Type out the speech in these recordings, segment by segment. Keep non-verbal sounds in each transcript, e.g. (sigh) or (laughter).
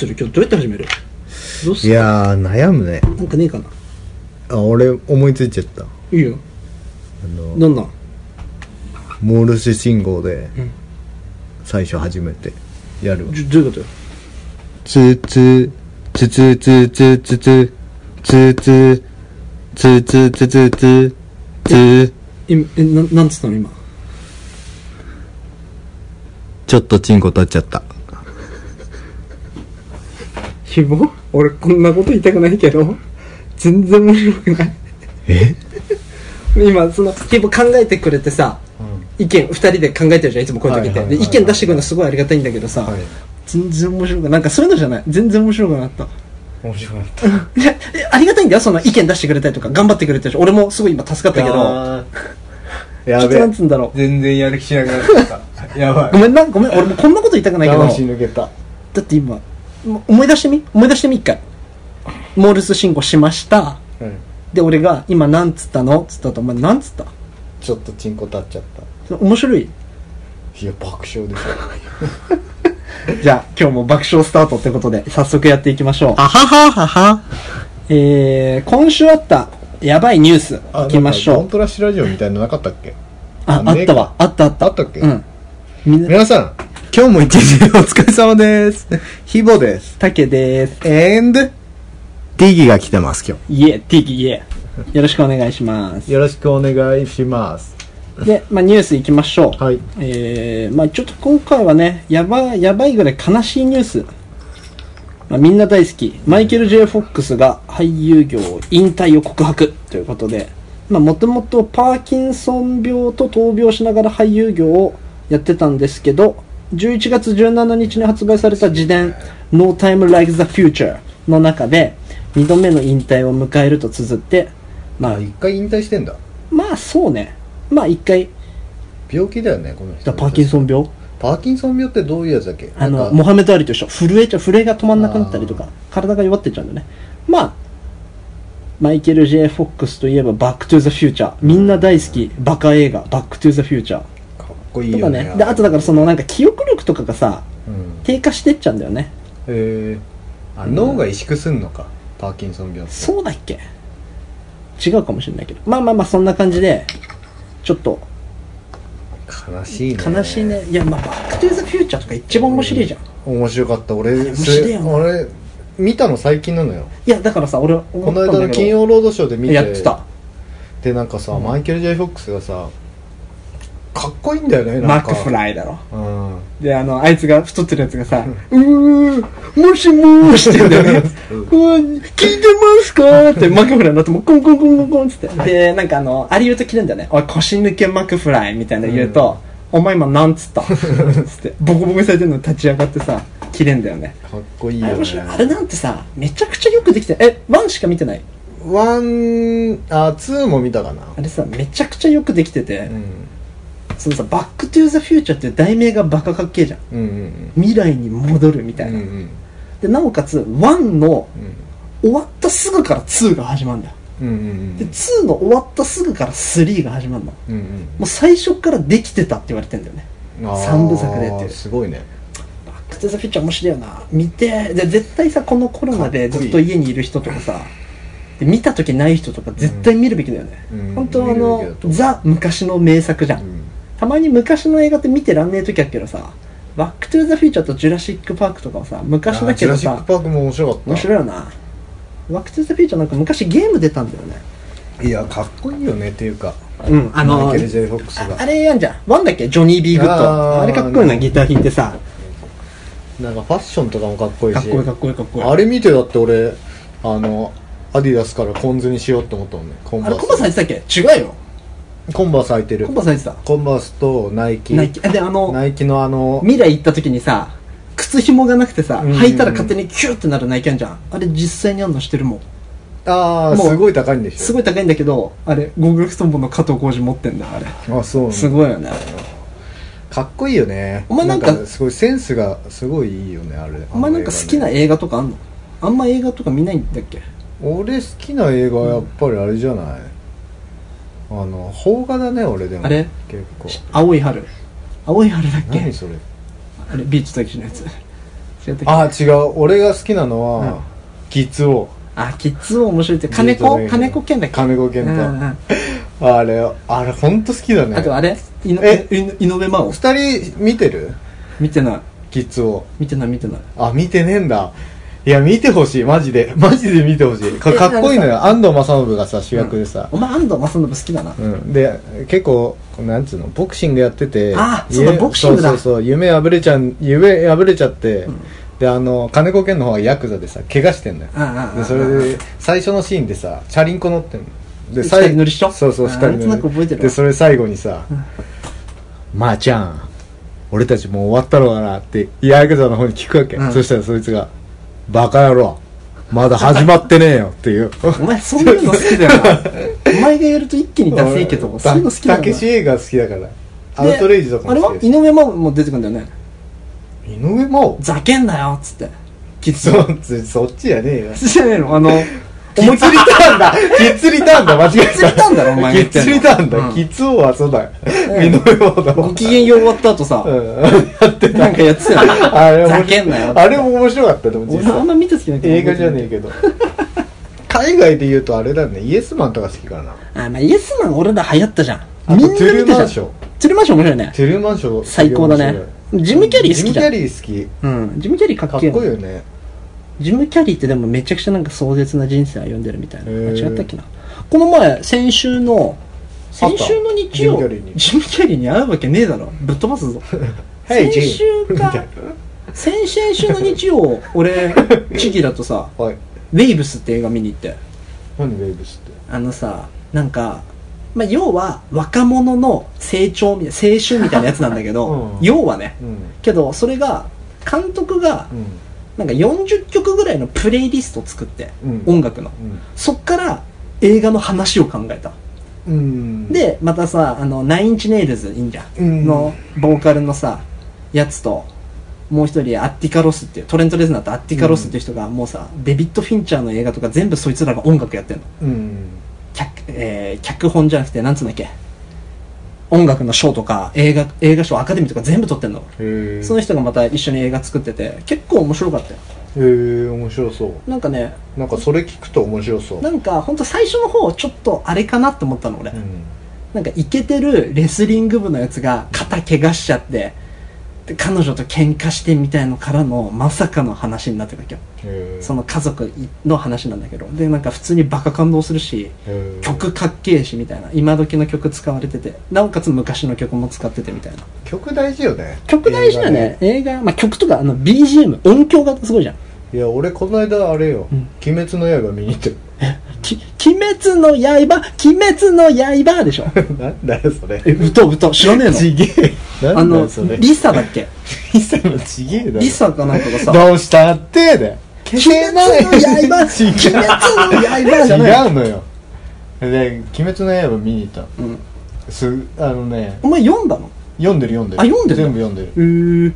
する？今日どうやって始める？どうすいるやー悩むね。なんかねえかな？あ俺思いついちゃった。あいいよ。のどんなん？モールス信号でうん。最初初めてやるわ。じどういうことよ？ツツツツツツツツツツツツツツツツツ今えななんつったの今？ちょっとチンコ立っちゃったひぼ俺こんなこと言いたくないけど。全然面白くない。え？今そのひぼ考えてくれてさ意見二人で考えてるじゃんいつもこういう時って、はいはいはいで意見出してくるのすごいありがたいんだけどさ、はい。全然面白くない。なんかそういうのじゃない？全然面白くなった。面白かった。いやえありがたいんだよその意見出してくれたりとか。頑張ってくれてるし俺もすごい今助かったけど。やべなんつうんだろう。全然やる気しなくなっちゃった。やばい。ごめんなごめん。俺もこんなこと言いたくないけど。魂抜けた。だって今も思い出してみ？思い出してみ一回。モールス信号しました。うん。で俺が今なんつったの？つったと。お前なんつった？ちょっとチンコ立っちゃっそれ面白い？たいや爆笑ですよ。(laughs) じゃあ今日も爆笑スタートってことで早速やっていきましょう。あはははは。えー、今週あったやばいニュースあいきましょう。なんかコントラッシュラジオみたいなのなかったっけ？あああったわ。あったあった。あったっけ？うん。みんな皆さん今日も一日お疲れ様です。ヒボです。タケです。And ティギが来てます今イエティギイエよろしくお願いします。日よろしくお願いします。で、まあ、ニュースいきましょう。はい。えー、まあちょっと今回はねやばやばいぐらい悲しいニュース、まあ、みんな大好き。マイケル・ J・ フォックスが俳優業引退を告白。ということで。もともとパーキンソン病と闘病しながら俳優業をやってたんですけど11月17日に発売された自伝「No Time Like the Future」の中で2度目の引退を迎えると綴ってまあ一回引退してんだ。まあそうね。まあ一回。病気だよねこの人。パーキンソン病？パーキンソン病ってどういうやつだっけ？あの、モハメド・アリと一緒。震えちゃう、震えが止まんなくなったりとか、体が弱ってっちゃうんだよね。まあ、マイケル・ J・ フォックスといえば、バック・トゥ・ザ・フューチャー。みんな大好き、バカ映画、バック・トゥ・ザ・フューチャー。こいいとかよね。ね。で、あとだからそのなんか記憶力とかがさ、うん。低下してっちゃうんだよね。へえあ脳が萎縮すんのか？パーキンソン病って。そうだっけ？違うかもしれないけど。まあまあまあ、そんな感じで、ちょっと、悲しいね。悲しいね。いや、まあ、バック・トゥ・ザ・フューチャーとか一番面白いじゃん。面白かった。俺面白いよ。俺見たの最近なのよ。いや、だからさ、俺、思この間の金曜ロードショーで見て。やってた。でなんかさ、うん。マイケル・ジェイ・フォックスがさかっこいいんだよねマックフライだろ。うん。で、あの、あいつが太ってるやつがさ、(laughs) うー、もしもーしってんだよね。うん。聞いてますか？ってマクフライになってもうコンコンコンコンコンっつって。で、なんかあの、あれ言うと切れんだよね。おい、腰抜けマクフライみたいなの言うと、お前今なんつった？つって、ボコボコにされてるのに立ち上がってさ、切れんだよね。かっこいいよね。あれなんてさ、めちゃくちゃよくできて、え、 one しか見てない？ one あ two も見たかな。あれさ、めちゃくちゃよくできてて、うんそのさ、バックトゥーザフューチャーっていう題名がバカかっけえじゃん。うんうん未来に戻るみたいな。うんうんで、なおかつ、 one のうん終わったすぐから2が始まるんだよ。うんうんで、2の終わったすぐから3が始まるの。もうんうんう最初からできてたって言われてんだよね。あー三部作でっていうすごいねバックトゥザフューチャー面白いよな。見て、で、絶対さ、このコロナでずっと家にいる人とかさ、で見た時ない人とか絶対見るべきだよね。うん本当あのザ昔の名作じゃん。うんたまに昔の映画って見てらんねえ時あるけどさ、バックトゥザフューチャーとジュラシックパークとかはさ、昔だけどさジュラシック、パークも面白かった面白いよな。バックトゥザフューチャーなんか昔ゲーム出たんだよね。いやかっこいいよねっていうかうん、あのがああれやんじゃん。ワンだっけ？ジョニー・ビー・グッド。あれかっこいいな、ギター弾いてさ。なんかファッションとかもかっこいいしかっこいいかっこいいかっこいい。あれ見てだって俺あのアディダスからコンズにしようって思ったもんねコンバースあれコンバース履いてたっけ？違うよ。コンバース履いてるコンバース履いてた？コンバースとナイキナイキ。あで、あの、ナイキのあの未来行った時にさ、靴紐がなくてさ、うん履いたら勝手にキューってなるナイキあんじゃん。あれ実際にあんのしてるもん。もうああすごい高いんでしょすごい高いんだけど、あれ、極楽とんぼの加藤浩次持ってんだよ、あれ。あそうなんだすごいよね。かっこいいよねお前なんかすごいセンスがすごいいいよねあれお前なんか好きな映映画とかあんの？あんま映画とか見ないんだっけ？俺好きな映画はやっぱりあれじゃない？あの邦画だね俺でも。あれ？結構。青い春。青い春だっけ？何それ？あれ、ビーチたけしのやつ。違っあ違う。俺が好きなのは、うん。キツオあキッズ王面白いって。金子金子健だっけ？金子健太、あれあれ本当好きだね。あとあれ？え？い井上真央。二人見てる？見てない。キツオ見てない見てない。あ見てねえんだいや見てほしい。マジで。マジで見てほしい。かえかっこいいのよ。安藤正信がさ主役でさ、お前安藤正信好きだな。うん、で結構なんつうの？ボクシングやっててあそうボクシングだ。そうそうそう。夢破れちゃん夢破れちゃって、であの金子健の方がヤクザでさ怪我してんだよ。でそれで最初のシーンでさチャリンコ乗ってんの。で二最人乗りっしょ？そうそうあ二人乗り。でそれ最後にさ「まあちゃん俺たちもう終わったのかな」ってヤクザの方に聞くわけ、うん。そしたらそいつが「バカ野郎。まだ始まってねえよ」っていう。お前そういうの好きだよな (laughs) お前がやると一気にダセいけどそういうの好きだよなたけし映画好きだから。アウトレイジとかあれは？井上真央も出てくるんだよね。井上真央？ざけんなよっつって。キッズそそそっちじゃねえよ。じゃねえの？あの (laughs) キッズリターンだ。キッズリターンだ。間違えたキッズリターンだろお前が言ってんの。キッズリターンだ、うん。キッズ王はそうだようん。井上真央だご機嫌よう終わった後さうん。やってた。なんかやってたよね。あれざけんなよあれも面白かったでも実際。俺あんま見た好きな映画じゃねえけど。海外で言うとあれだね。イエスマンとか好きかな。あまあイエスマン俺ら流行ったじゃん。あとみんな見トゥルーたじゃんマンショー。トゥルーマンショー面白いね。トゥルーマンショー最高だね。ジムキャリー好きジムキャリー好き。うん。ジムキャリーかかっっけえこいいよねジム・キャリーってでもめちゃくちゃなんか壮絶な人生歩んでるみたいな。間違ったっけな？この前、先週の、先週の日曜、ジムキャリーにジム・キャリーに会うわけねえだろ。ぶっ飛ばすぞ。(laughs) 先週か、先々週の日曜、俺、(laughs) チギだとさ、はいウェイブスって映画見に行って。何ウェーブスって？あのさ、なんか、まあ、要は若者の成長みたいな、青春みたいなやつなんだけど、うん要はね。うんけど、それが、監督が、うんなんか40曲ぐらいのプレイリストを作って、うん音楽の。そっから映画の話を考えた。うんで、またさ、あの、ナインチネイルズいいんじゃん。うんの、ボーカルのさ、やつと、もう一人、アッティカロスっていう、トレント・レズナーとアッティカロスっていう人が、もうさ、デビッド・フィンチャーの映画とか全部そいつらが音楽やってんの。うん脚、えー脚本じゃなくて、なんつうんだっけ？音楽の賞とか、映画、映画賞、アカデミーとか全部撮ってんの。その人がまた一緒に映画作ってて、結構面白かったよ。へえ面白そうなんかね、なんかそれ聞くと面白そうなんか、ほんと最初の方、ちょっとあれかなって思ったの、俺。うんなんかイケてるレスリング部のやつが肩怪我しちゃってで彼女と喧嘩してみたいのからのまさかの話になってるわけその家族の話なんだけど。でなんか普通にバカ感動するし曲かっけえしみたいな。今時の曲使われてて。なおかつ昔の曲も使っててみたいな。曲大事よね。曲大事だね。映画まあ曲とかあの BGM 音響がすごいじゃんいや俺この間あれよ。うん「鬼滅の刃」見に行ってる。き鬼滅の刃？鬼滅の刃でしょ？(laughs) なんだよそれ。え歌歌知らねえの。ちげえ。あのリサだっけ？(laughs) リサのちげえだろ。リサかなんかがさ。どうしたってだよ。鬼滅の刃？鬼滅の刃じゃない違うのよ。で「鬼滅の刃」見に行ったの。うん。すあのね。お前読んだの？読んでる読んでる。あ読んでる全部読んでる。へ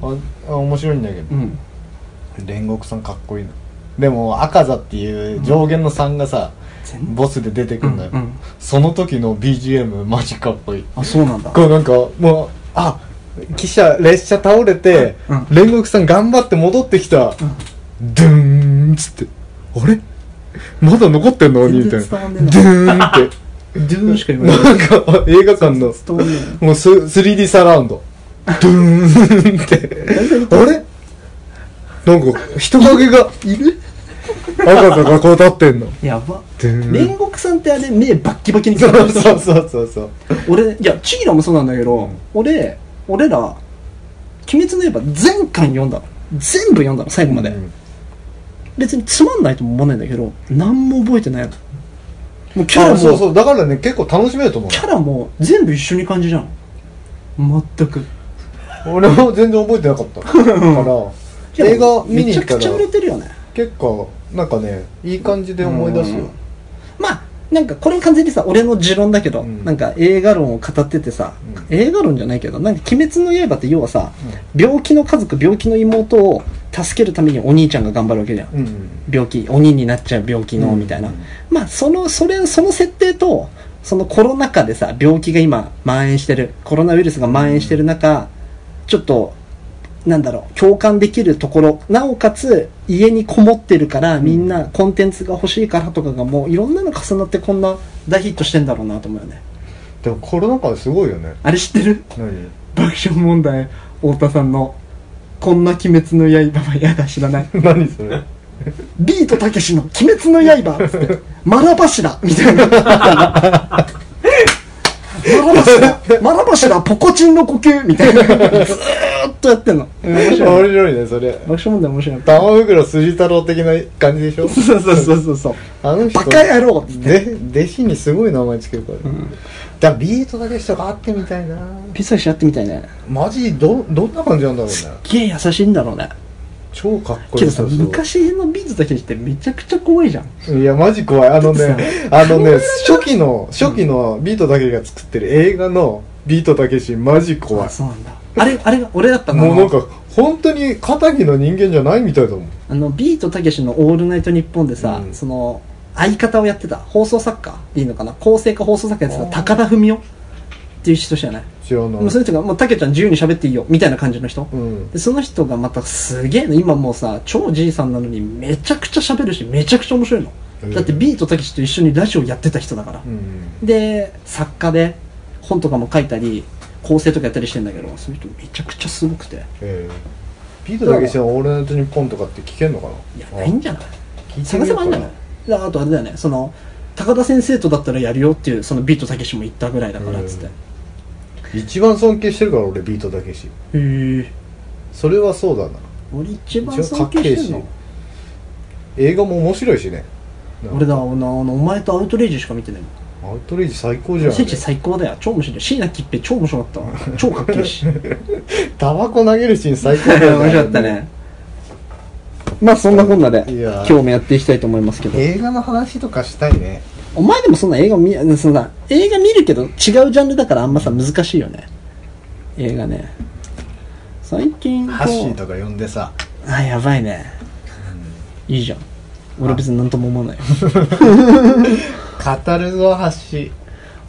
え面白いんだけど。うん煉獄さんかっこいいのでも赤座っていう上限の3がさ、全ボスで出てくんだよ、うんうん。その時の BGM マジかっこいい。あそうなんだ。こうなんかもうあ汽車列車倒れて、うん煉獄さん頑張って戻ってきた、ドゥーンっつって。あれ？まだ残ってんの？鬼みたいな。ドゥーンって。(laughs) 自分しか言わない。なんか映画館のもうス 3D サラウンド。ドゥーンって。あれ？なんか人影がいる？赤座がこう立ってんの。やば。煉獄さんってあれ目バッキバキにそう。そうそうそうそう。俺いやチギラもそうなんだけど、俺俺ら「鬼滅の刃」全巻読んだの。全部読んだの最後まで、うん。別につまんないとも思わないんだけど何も覚えてないの。もうキャラもあそうそう。だからね結構楽しめると思う。キャラも全部一緒に感じじゃん。全く。俺も全然覚えてなかった。から (laughs) 映画見に行ったらめちゃくちゃ売れてるよね。結構なんかねいい感じで思い出すよ。うん。まあなんかこれも完全にさ俺の持論だけど、うん。なんか映画論を語っててさ、うん。映画論じゃないけどなんか「鬼滅の刃」って要はさ、病気の家族病気の妹を助けるためにお兄ちゃんが頑張るわけじゃん、うん。病気鬼になっちゃう病気のうん。みたいな、まあそのそれその設定とそのコロナ禍でさ病気が今蔓延してるコロナウイルスが蔓延してる中、ちょっとなんだろう、共感できるところ、なおかつ、家にこもってるから、みんなコンテンツが欲しいからとかがもう、いろんなの重なってこんな大ヒットしてんだろうなと思うよね。でもコロナ禍ですごいよねあれ知ってる？何？爆笑問題、太田さんの、こんな鬼滅の刃は嫌だ、知らない。(laughs) 何それ？ビートたけしの鬼滅の刃っつって、マラ柱みたいな。(laughs) マラ柱、マラ柱、ポコチンの呼吸みたいな。ずーっとやってんの。面面白い。白いねそれ爆笑問題面白い。玉袋筋太郎的な感じでしょ？そうそうそうそうそう。あの人バカ野郎っつって。で弟子にすごい名前つけるから、だからビートだけしとか会ってみたいなピザしやってみたいね。マジどどんな感じなんだろうねすっげえ優しいんだろうね。超かっこいけどさ、昔のビートたけしってめちゃくちゃ怖いじゃん。いやマジ怖い。あのねあのね初期の初期のビートだけが作ってる映画のビートたけしマジ怖い。あ、そうなんだ。あれ、あれが俺だったの？もうなんか本当に肩着の人間じゃないみたいだもん。あの、ビートたけしのオールナイトニッポンでさ、うん。その、相方をやってた、放送作家でいいのかな？構成か放送作家やってた高田文夫っていう人じゃない？知らないもうその人が、もうたけちゃん自由に喋っていいよ、みたいな感じの人。うんでその人がまたすげえの、今もうさ、超じいさんなのにめちゃくちゃ喋るし、めちゃくちゃ面白いの。へえだってビートたけしと一緒にラジオやってた人だから。うんで、作家で本とかも書いたり、構成とかやったりしてんだけど、その人めちゃくちゃすごくて。えービートだけしのオールナイトニッポンとかって聞けんのかな？いや、ないんじゃない？探せばいいんじゃない？であとあれだよね、その、高田先生とだったらやるよっていう、そのビートたけしも言ったぐらいだから、つって。へ一番尊敬してるから俺ビートだけしえ。それはそうだな俺一番尊敬してるの？映画も面白いしね俺だ、あの、あのお前とアウトレイジしか見てないもん。アウトレイジ最高じゃん聖地最高だよ。超面白い。椎名桔平超面白かったわ。(laughs) 超かっこいいし。タバコ投げるシーン最高だよ (laughs) 面白かったね。まあそんなこんなで、今日もやっていきたいと思いますけど。映画の話とかしたいねお前でもそんな映画見、そのさ、映画見るけど違うジャンルだからあんまさ難しいよね。映画ね。最近ハッシーとか呼んでさあ、やばいね。いいじゃん。俺別になんとも思わないよ。語るぞハッシ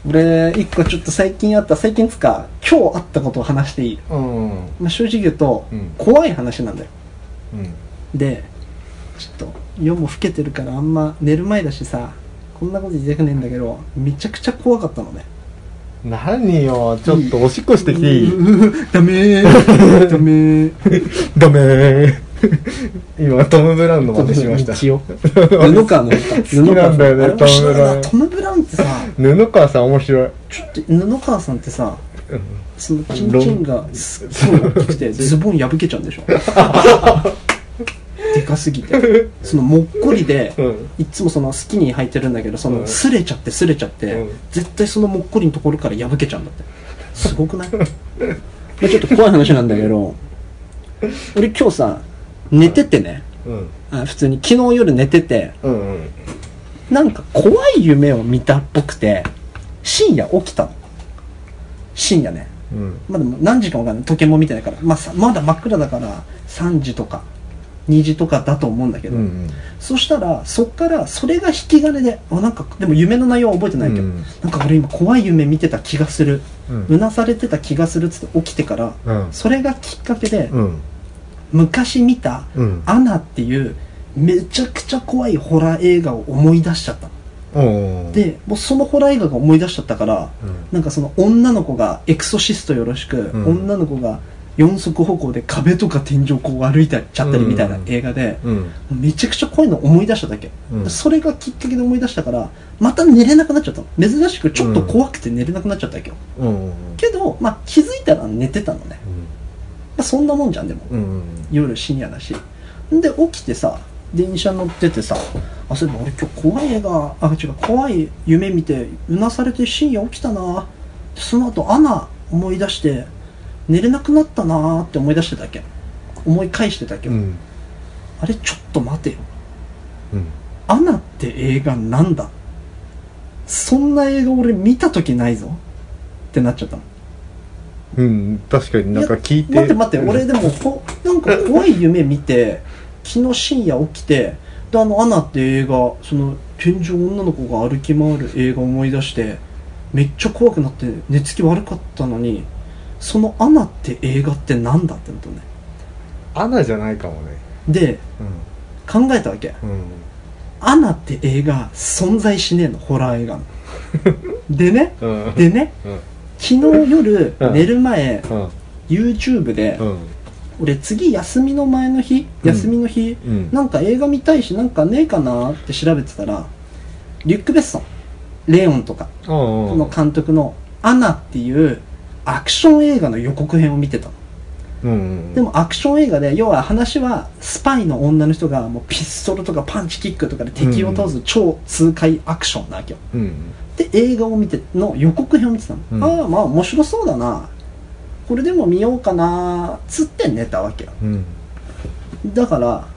俺、一個ちょっと最近あった、最近つか、今日あったことを話していい？ーうんまあ、正直言うと、うん怖い話なんだよ。うんで、ちょっと、夜も更けてるからあんま寝る前だしさ、こんなこと言いたくねえんだけど、めちゃくちゃ怖かったのね。何よちょっとおしっこしてきていい？(laughs) ダメー。(laughs) ダメー。ダメー。今トム・ブラウンの真似しました。布川の歌好きなんだよねトムブラウントム・ブラウンってさ布川さん面白い。ちょっと布川さんってさうん。そのチンチンがすっごい大きくて (laughs) ズボン破けちゃうんでしょでかすぎてそのもっこりで、うん。いっつもそのスキニー履いてるんだけどその、うん。擦れちゃって擦れちゃって、うん。絶対そのもっこりのところから破けちゃうんだって。すごくない？(laughs) まあちょっと怖い話なんだけど俺今日さ寝ててね。うん。あ普通に。昨日夜寝ててうんうん。なんか怖い夢を見たっぽくて深夜起きたの。深夜ね。うん。まあでも何時かわかんない。時計も見てないから、まあ、さまだ真っ暗だから3時とか2時とかだと思うんだけど、うんそしたらそっからそれが引き金であなんかでも夢の内容は覚えてないけど、うん。なんか俺今怖い夢見てた気がする。うん。うなされてた気がするっつって起きてから、うん。それがきっかけで、うん。昔見たうん「アナ」っていうめちゃくちゃ怖いホラー映画を思い出しちゃったでもうそのホラー映画が思い出しちゃったからうん。なんかその女の子がエクソシストよろしく、ん。女の子が四足歩行で壁とか天井をこう歩いてちゃったりみたいな映画で、うん。めちゃくちゃ怖いの思い出しただけ、うん。それがきっかけで思い出したからまた寝れなくなっちゃったの。珍しくちょっと怖くて寝れなくなっちゃったわけけど、まあ、気づいたら寝てたのね、まあ、そんなもんじゃんでも、うん。夜深夜だし。で起きてさ電車乗っててさあそういえば俺今日怖い映画。あ違う怖い夢見てうなされて深夜起きたな。その後アナ思い出して寝れなくなったなーって思い出してたっけ。思い返してたっけ、うん。あれちょっと待てよ。うん。アナって映画なんだ。そんな映画俺見た時ないぞ。ってなっちゃったの。うん確かになんか聞いて。待って待って俺でもこ (laughs) なんか怖い夢見て昨日深夜起きてであの「アナ」って映画その天井女の子が歩き回る映画思い出してめっちゃ怖くなって寝つき悪かったのにその「アナ」って映画ってなんだってなったのね。アナじゃないかもね。で考えたわけ。うん。うんアナって映画存在しねえのホラー映画の。(laughs) でねうん。でねうん。昨日夜うん。寝る前うん。YouTube でうん。俺次休みの前の日うん。休みの日うん。なんか映画見たいしなんかねえかなって調べてたらリュック・ベッソンレオンとかここの監督の「アナ」っていうアクション映画の予告編を見てたの。うんうんでもアクション映画で要は話はスパイの女の人がもうピストルとかパンチキックとかで敵を倒す超痛快アクションなわけよ。うんで映画を見ての予告編を見てたの、うんああまあ面白そうだな。これでも見ようかなつって寝たわけよ。うん。だから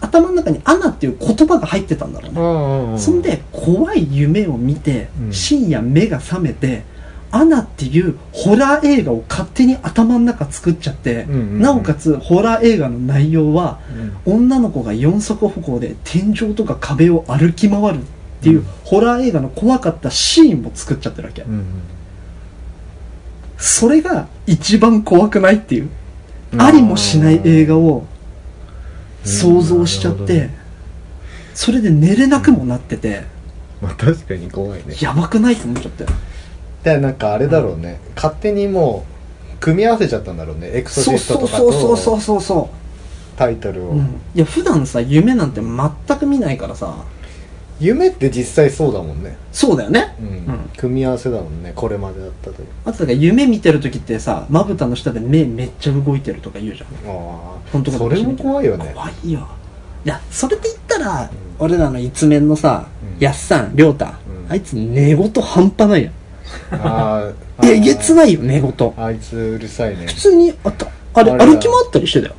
頭の中に「アナ」っていう言葉が入ってたんだろうね、うんうん。そんで怖い夢を見て、うん。深夜目が覚めて「アナ」っていうホラー映画を勝手に頭の中作っちゃって、うんうんうんなおかつホラー映画の内容はうん女の子が四足歩行で天井とか壁を歩き回るっていう、うん。ホラー映画の怖かったシーンも作っちゃってるわけ、うんそれが一番怖くないっていう、うん。ありもしない映画を想像しちゃって、ね。それで寝れなくもなってて、まあ確かに怖いね。やばくないと思っちゃってでなんかあれだろうね。勝手にもう組み合わせちゃったんだろうね。エクソシストとかそうそうそうそとうそうそタイトルう、をうん、いや普段さ夢なんて全く見ないからさ。夢って実際そうだもんね。そうだよね。うん。うん。組み合わせだもんねこれまでだったとあとだから夢見てる時ってさまぶたの下で目めっちゃ動いてるとか言うじゃん。あ本当それも怖いよね。怖いよ。いやそれで言ったら、俺らの一面のさ、うん。やっさん亮太、ん。あいつ寝言半端ないやんああえげつないよ寝言あいつうるさいね。普通にあった。あれあれだ。歩き回ったりしてたよ。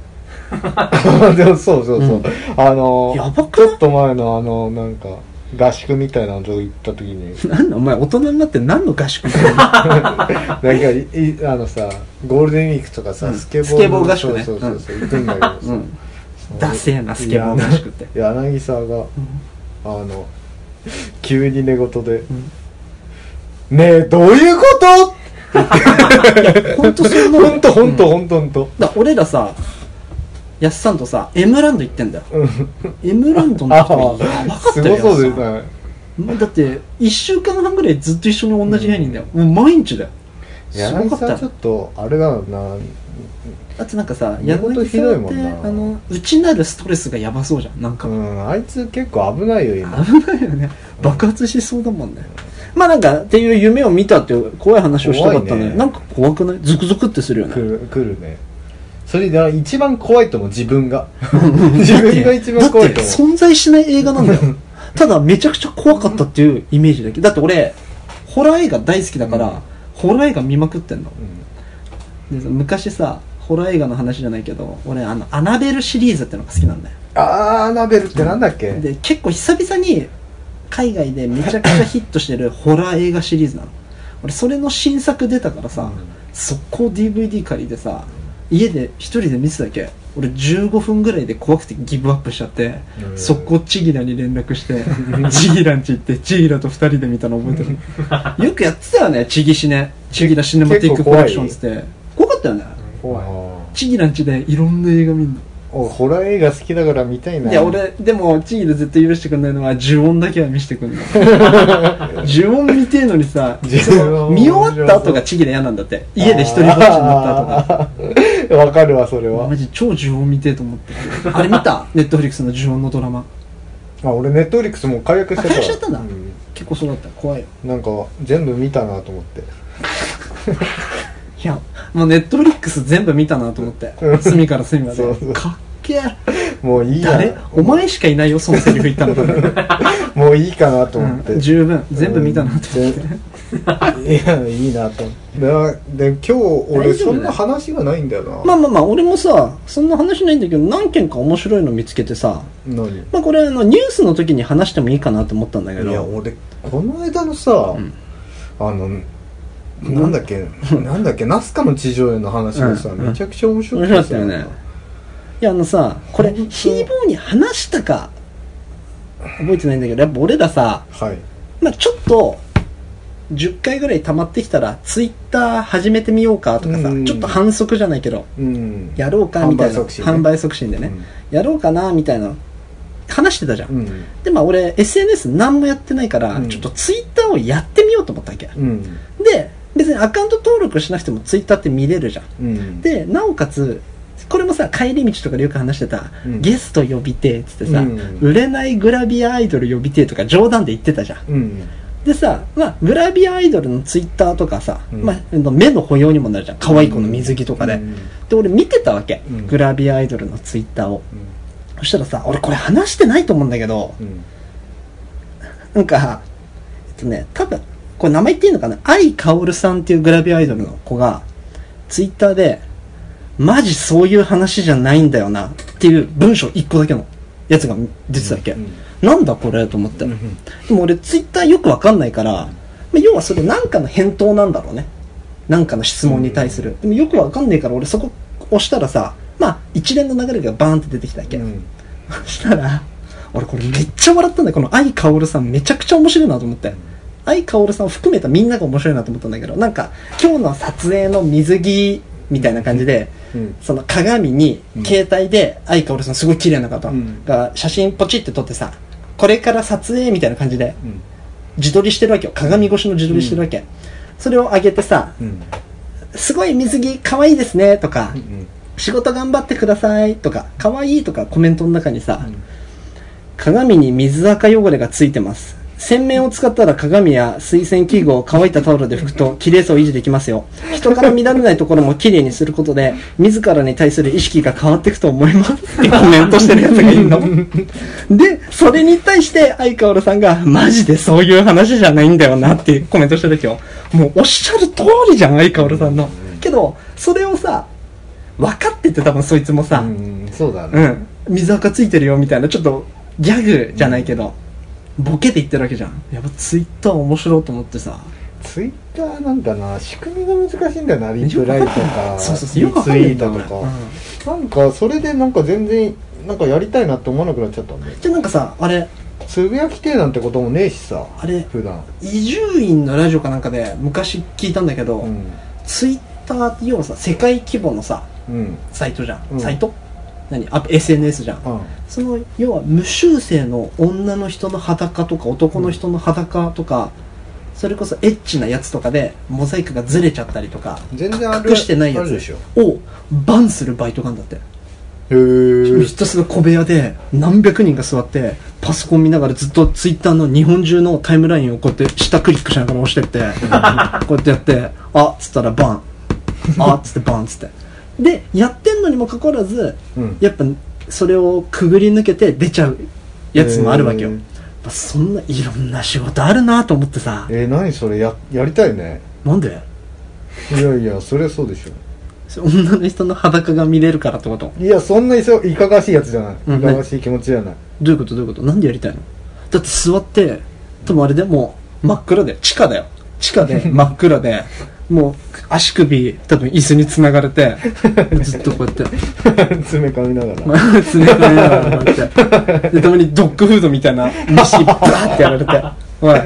(laughs) でもそうそうそう、うん。あのやばくちょっと前のあのなんか合宿みたいなのとこ行った時に。(laughs) なんだお前大人になって何の合宿な？(laughs) んかいいあのさゴールデンウィークとかさ、うん。スケボースケボー合宿ね。そうそうそう、行くんだけどさ、うん。ダセえなスケボー合宿って。柳沢が、あの急に寝言で「ねえどういうこと?」本当そう思う。(laughs) ほんとほんとほんとほんと。だ俺らさやっさんとさ M ランド行ってんだよ。うん。M ランドのあ時やばかったよすごそうですね。だって1週間半ぐらいずっと一緒に同じ部屋にいんだよ、もう毎日だよ。ちょっとあれだろうな。あとなんかさ柳沢ってあの内なるストレスがやばそうじゃんなんか、うんあいつ結構危ないよ今。危ないよね。爆発しそうだもんね、まあなんかっていう夢を見たっていう怖い話をしたかったね。ね。なんか怖くない？ズクズクってするよね。来る来るね。それで一番怖いと思う自分が。(laughs) 自分が一番怖いと思う。存在しない映画なんだよ。(laughs) ただめちゃくちゃ怖かったっていうイメージだけだって俺ホラー映画大好きだから、うん。ホラー映画見まくってんの。うん。でさ昔さホラー映画の話じゃないけど俺あのアナベルシリーズってのが好きなんだよ。あーアナベルってなんだっけ？で結構久々に海外でめちゃくちゃヒットしてるホラー映画シリーズなの。俺それの新作出たからさ、うん。速攻 DVD 借りてさ家で一人で見てただけ？俺15分ぐらいで怖くてギブアップしちゃって、うん。速攻チギラに連絡してチギラんち行ってチギラと二人で見たの覚えてる。(laughs) よくやってたよねチギシネチギラシネマティックコレクションっつって。怖かったよね。怖い。チギラんちでいろんな映画見んの。おホラー映画好きだから見たいな。いや俺でもチギラ絶対許してくんないのは呪音だけは見せてくんの。(laughs) 呪音見てえのにさ見終わった後がチギラ嫌なんだって。家で一人ぼっちになった後が。が (laughs) わかるわそれは。マジ超呪音見てえと思って。あれ見た？(laughs) ネットフリックスの呪音のドラマ。あ俺ネットフリックスもう解約してた。あ解約しちゃったんだ。う結構そうだった。怖い。よなんか全部見たなと思っていやもうネットフリックス全部見たなと思って。うん。隅から隅まで。そうそう。かっけえ。もういいや。誰？お前しかいないよそのセリフ言ったの。(laughs) もういいかなと思って、うん十分。全部見たなと思って。うん。(laughs) いやいいなと思って。だで今日俺大丈夫だよそんな話がないんだよな。まあまあまあ俺もさそんな話ないんだけど何件か面白いの見つけてさ。何？まあこれあのニュースの時に話してもいいかなと思ったんだけど。いや俺この間のさ、うん。あのなんだっけ？なんだっけ？ナスカの地上絵の話がさ、うん。めちゃくちゃ面白面くてさ。白かったよね。いやあのさこれヒーボーに話したか覚えてないんだけどやっぱ俺らさはい。まあちょっと10回ぐらい溜まってきたらツイッター始めてみようかとかさ、うん。ちょっと反則じゃないけどうん。やろうかみたいな。販売促進ね。でね、やろうかなみたいな。話してたじゃん、うん。でまあ俺 SNS 何もやってないから、うん。ちょっとツイッターをやってみようと思ったわけ、うん。で別にアカウント登録しなくてもツイッターって見れるじゃん。うん。でなおかつこれもさ帰り道とかでよく話してた、うん。ゲスト呼びてえっつってさ、うん。売れないグラビアアイドル呼びてえとか冗談で言ってたじゃん。うん。でさ、まあ、グラビアアイドルのツイッターとかさ、うん。まあ、目の保養にもなるじゃん。可愛い子の水着とかで、うん。で俺見てたわけ、うん。グラビアアイドルのツイッターを。うん。そしたらさ俺これ話してないと思うんだけどうん。なんかえっとね多分これ名前言っていいのかな？愛かおるさんっていうグラビアアイドルの子がツイッターでマジそういう話じゃないんだよなっていう文章1個だけのやつが出てたわけ、うんなんだこれと思って、うんでも俺ツイッターよくわかんないから、まあ、要はそれ何かの返答なんだろうね。何かの質問に対する、でもよくわかんないから俺そこ押したらさまあ一連の流れがバーンって出てきたわけ、うん。そしたら俺これめっちゃ笑ったんだよ。この愛かおるさんめちゃくちゃ面白いなと思って愛かおるさんを含めたみんなが面白いなと思ったんだけどなんか今日の撮影の水着みたいな感じで、うん。その鏡にうん。携帯で愛かおるさんすごい綺麗な方うん。が写真ポチって撮ってさこれから撮影みたいな感じでうん。自撮りしてるわけよ。鏡越しの自撮りしてるわけ、それを上げてさうん。すごい水着可愛いですねとか、うん。仕事頑張ってくださいとか可愛いとかコメントの中にさ、うん。鏡に水垢汚れがついてます洗面を使ったら鏡や水洗器具を乾いたタオルで拭くと綺麗さを維持できますよ。人から見られないところも綺麗にすることで自らに対する意識が変わっていくと思いますってコメントしてるやつがいるの。でそれに対して相川原さんがマジでそういう話じゃないんだよなってコメントしてるけどもうおっしゃる通りじゃん相川原さんの。けどそれをさ分かってて多分そいつもさ、うんそうだうねん、水垢ついてるよみたいなちょっとギャグじゃないけど、ボケで言ってるわけじゃん。やっぱツイッター面白いと思ってさ。ツイッターなんかな仕組みが難しいんだよなリプライとか (laughs) そうそうそうツイートと俺。かなんかそれでなんか全然なんかやりたいなって思わなくなっちゃったんだよ。じゃあなんかさあれつぶやきてえなんてこともねえしさあれ普段。伊集院のラジオかなんかで昔聞いたんだけど、うん。ツイッターって要はさ世界規模のさうん。サイトじゃん、うん。サイト？何？あ SNS じゃん。あその要は無修正の女の人の裸とか男の人の裸とか、それこそエッチなやつとかでモザイクがずれちゃったりとか全然ある隠してないやつあるでしょ。をバンするバイトがあるんだって。へえひたすら小部屋で何百人が座ってパソコン見ながらずっとツイッターの日本中のタイムラインをこうやって下クリックしながら押してって (laughs) こうやってやってあっつったらバン。あっつってバンっつってでやってんのにもかかわらずうん。やっぱそれをくぐり抜けて出ちゃうやつもあるわけよ。へー。やっぱそんないろんな仕事あるなと思ってさ。えー、何それ？ややりたいね。なんで？いやいやそれはそうでしょ。女の人の裸が見れるからってこと？いやそんないそいかがわしいやつじゃない、うんいかがわしい気持ちじゃない。どういうこと？どういうこと？なんでやりたいの？だって座って多分あれでもう真っ暗で地下だよ。地下で真っ暗でもう足首多分椅子につながれて (laughs) ずっとこうやって。爪噛みながら。詰め込みながらこうやって。でたまにドッグフードみたいな飯バーってやられて「おい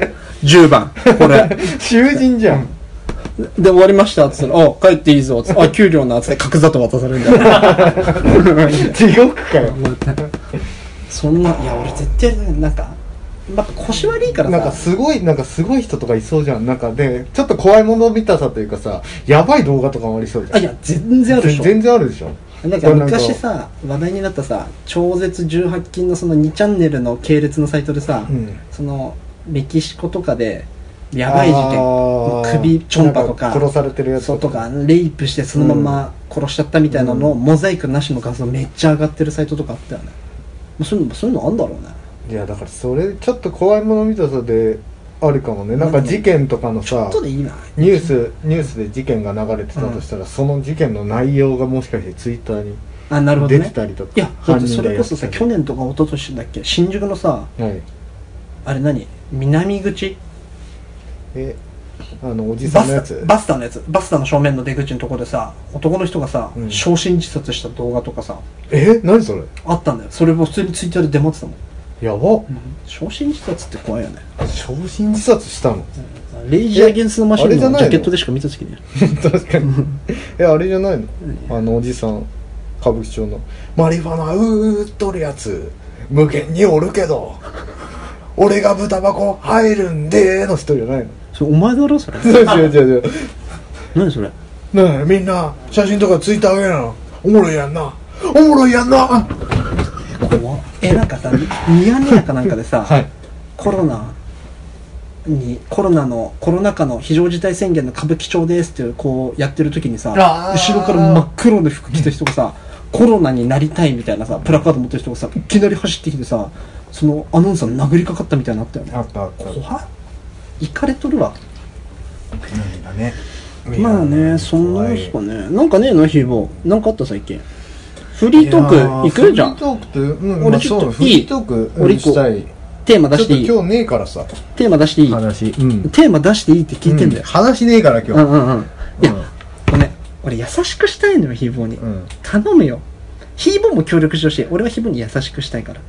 10番これ。囚人じゃん、で終わりました」っつったら「お帰っていいぞ」っつって「あ給料な」っつって角砂糖渡されるんだ。よ (laughs) 地獄かよ。そんないや俺絶対なんかやっぱ腰悪いからさ。なんかすごいなんかすごい人とかいそうじゃん。なんかでちょっと怖いもの見たさというかさやばい動画とかもありそうじゃん。あいや全然あるでしょ。全然あるでしょ。なんか昔さ話題になったさ超絶18禁のその2チャンネルの系列のサイトでさ、うん。そのメキシコとかでやばい事件。首ちょんぱとか殺されてるやつとか。レイプしてそのまま殺しちゃったみたいなのを、モザイクなしの画像めっちゃ上がってるサイトとかあったよね。もうそういうのそういうのあんだろうねいやだからそれちょっと怖いもの見たさであるかもね。なんか事件とかのさちょっとでいいな。ニュースニュースで事件が流れてたとしたら、その事件の内容がもしかしてツイッターにあなるほどね。出てたりとかいやそれこそさ去年とか一昨年だっけ？新宿のさはい。あれ何？南口？えあのおじさんのやつ？バスタのやつ。バスタの正面の出口のところでさ男の人がさ、うん。焼身自殺した動画とかさえ何それ？あったんだよ。それも普通にツイッターで出回ってたもん。へやば。昇進自殺って怖いよね。昇進自殺したのレイジー・アゲンスト・マシンのの？ジャケットでしか見た時に。(laughs) 確かに。(laughs) えあれじゃないの？あのおじさん歌舞伎町の。マリファナうーっとるやつ。無限におるけど。俺が豚箱入るんでーの人じゃないの？それお前だろそれ。違う違う違う。何それ？ねえみんな写真とかツイッター上げな。のおもろいやんな。おもろいやんな。怖っえなんかさミヤネ屋かなんかでさ、はい。コロナにコロナのコロナ禍の非常事態宣言の歌舞伎町ですってこうやってる時にさ後ろから真っ黒で服着た人がさコロナになりたいみたいなさプラカード持ってる人がさいきなり走ってきてさそのアナウンサーに殴りかかったみたいになったよね。あったあった。怖っいかれとるわ。何だねまあねそんなのですかね。なんかねえのヒーボーなんかあった最近？フリートーク行くじゃん。フリートークって、うん、俺まあちょっといいそうフリートーク俺一個テーマ出していい？今日ねえからさ。テーマ出していい？話うん。テーマ出していいって聞いてんだよ、話ねえからう今日。んうんうん。いや、うん。ごめん。俺優しくしたいのよヒーボーに、うん。頼むよ。ヒーボーも協力してほしい。俺はヒーボーに優しくしたいから。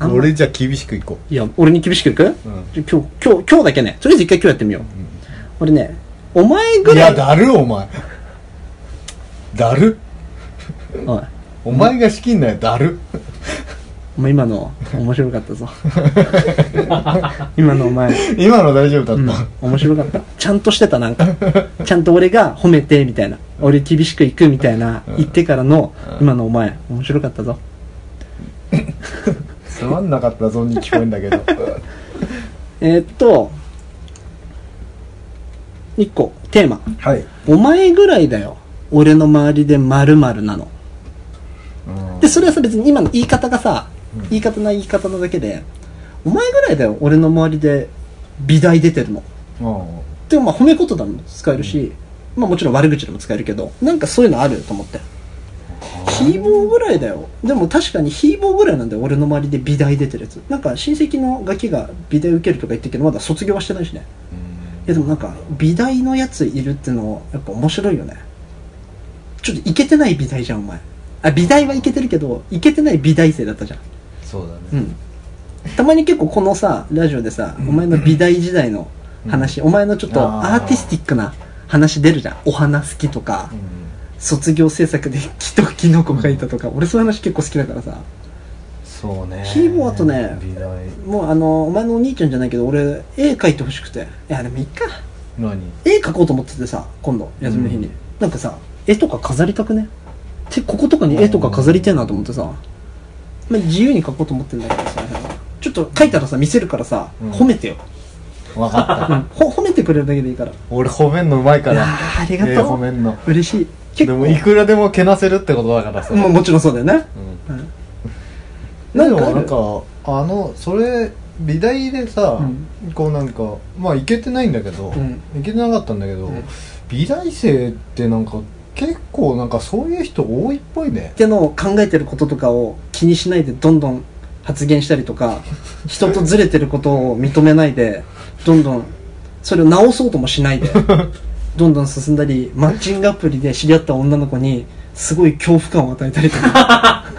あんま。俺じゃあ厳しくいこいや俺に厳しくいく、う、うん今日今日今日だけね。とりあえず一回今日やってみよう、俺ねお前ぐいやらいだるお前。だる。おいお前が仕切んなよだる。お前今の面白かったぞ。(laughs) 今のお前。今の大丈夫うんだっ面白かった。ちゃんとしてたなんか。ちゃんと俺が褒めてみたいな。俺厳しくいくみたいな言ってからの今のお前。面白かったぞ。た (laughs) つまんなかったぞに聞こえんだけど。(laughs) えーっと一個テーマ。はい。お前ぐらいだよ。俺の周りで〇〇なのでそれはさ別に今の言い方がさ、うん。言い方な言い方なだけでお前ぐらいだよ俺の周りで美大出てるの。うんでもまあ褒め言葉も使えるし、まあもちろん悪口でも使えるけどなんかそういうのあると思って。ヒーボーぐらいだよ。でも確かにヒーボーぐらいなんだよ俺の周りで美大出てるやつ。なんか親戚のガキが美大受けるとか言ってるけどまだ卒業はしてないしね。いやでもなんか美大のやついるってのやっぱ面白いよね。ちょっとイケてない美大じゃんお前あ美大はイケてるけどイケてない美大生だったじゃん。そうだね。うん。たまに結構このさラジオでさお前の美大時代の話、お前のちょっとアーティスティックな話出るじゃん。お花好きとか、うん卒業制作で木とキノコ描いたとか。俺そういう話結構好きだからさ。そうね。ヒーボーあとね美大。もうあのお前のお兄ちゃんじゃないけど俺絵描いてほしくて。いやでもいいか。何？絵描こうと思っててさ今度休みの日に、うん。なんかさ絵とか飾りたくね？てこことかに絵とか飾りてえなと思ってさ、まあ、自由に描こうと思ってんだけどさちょっと描いたらさ見せるからさ、うん。褒めてよ、分かっ (laughs) ほ褒めてくれるだけでいいから。俺褒めんのうまいから。あーありがとう。ええ褒めんの。嬉しい。でもいくらでもけなせるってことだからさ。まあもちろんそうだよね、うん。うん。なんかある？なんかあのそれ美大でさ、こうなんかまあいけてないんだけど、うん。いけてなかったんだけど、うん。美大生ってなんか結構なんかそういう人多いっぽいね。ってのを考えてることとかを気にしないでどんどん発言したりとか (laughs) 人とずれてることを認めないでどんどんそれを直そうともしないで (laughs) どんどん進んだりマッチングアプリで知り合った女の子にすごい恐怖感を与えたりとか。(laughs)